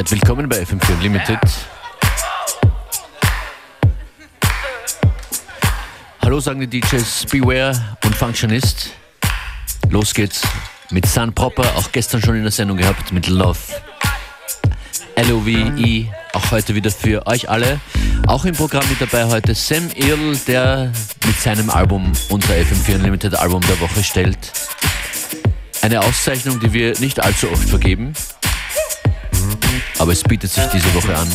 Seid willkommen bei FM4 Unlimited. Hallo sagen die DJs Beware und Functionist. Los geht's mit Sun Proper, auch gestern schon in der Sendung gehabt, mit Love. LOVE, auch heute wieder für euch alle. Auch im Programm mit dabei heute Sam Earl, der mit seinem Album unser FM4 Unlimited Album der Woche stellt. Eine Auszeichnung, die wir nicht allzu oft vergeben, aber es bietet sich diese Woche an.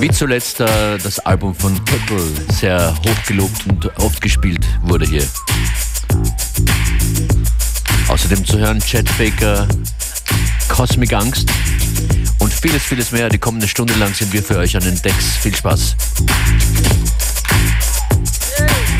Wie zuletzt äh, das Album von Kettle, sehr hochgelobt und oft gespielt wurde hier. Außerdem zu hören Chet Baker, Cosmic Angst und vieles, vieles mehr. Die kommende Stunde lang sind wir für euch an den Decks. Viel Spaß. some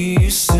We used to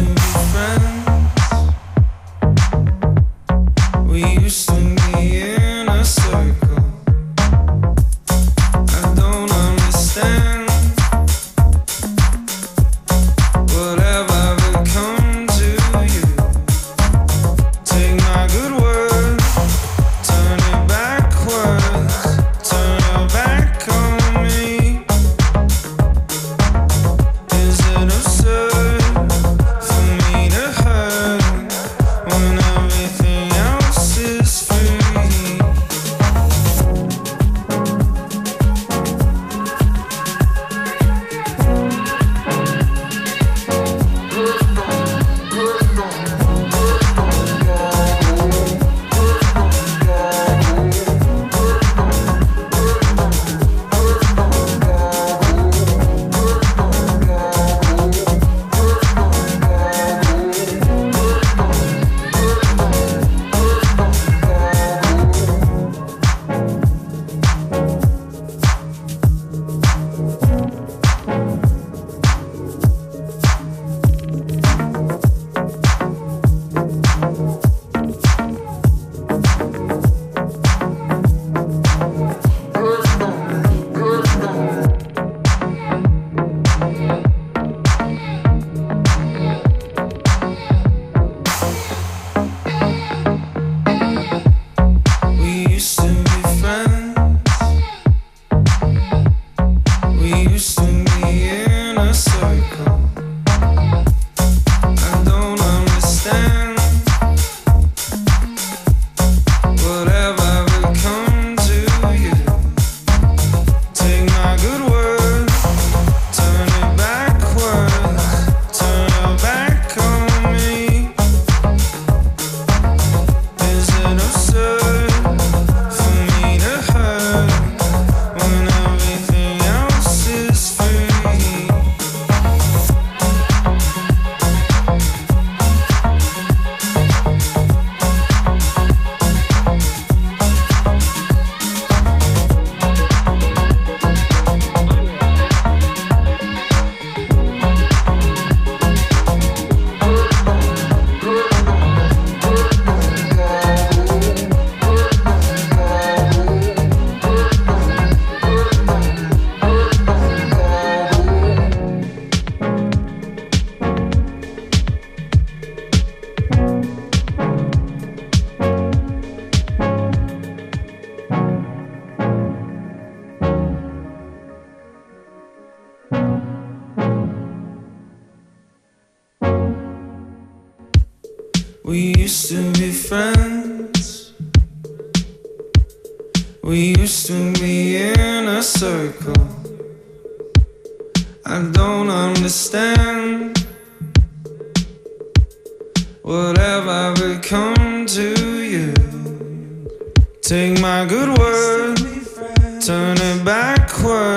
a circle.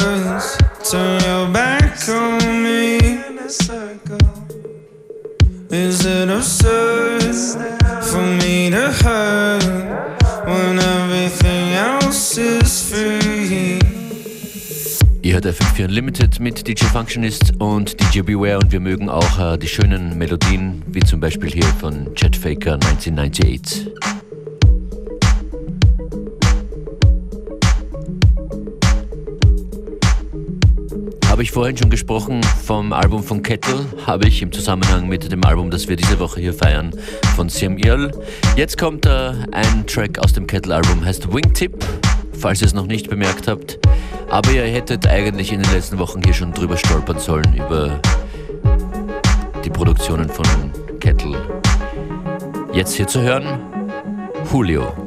Backwards, turn your back on me. Is it absurd for me to hurt when everything else is free? Ihr hört FM4 Unlimited mit DJ Functionist und DJ Beware und wir mögen auch äh, die schönen Melodien, wie zum Beispiel hier von Chet Faker 1998. Habe ich vorhin schon gesprochen vom Album von Kettle, habe ich im Zusammenhang mit dem Album, das wir diese Woche hier feiern, von Siam Earl. Jetzt kommt äh, ein Track aus dem Kettle-Album, heißt Wingtip, falls ihr es noch nicht bemerkt habt. Aber ihr hättet eigentlich in den letzten Wochen hier schon drüber stolpern sollen, über die Produktionen von Kettle. Jetzt hier zu hören, Julio.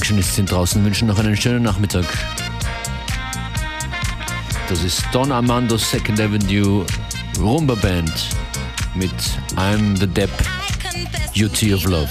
Sind draußen, wünschen noch einen schönen Nachmittag. Das ist Don Armando Second Avenue Rumba Band mit I'm the Depp Beauty of Love.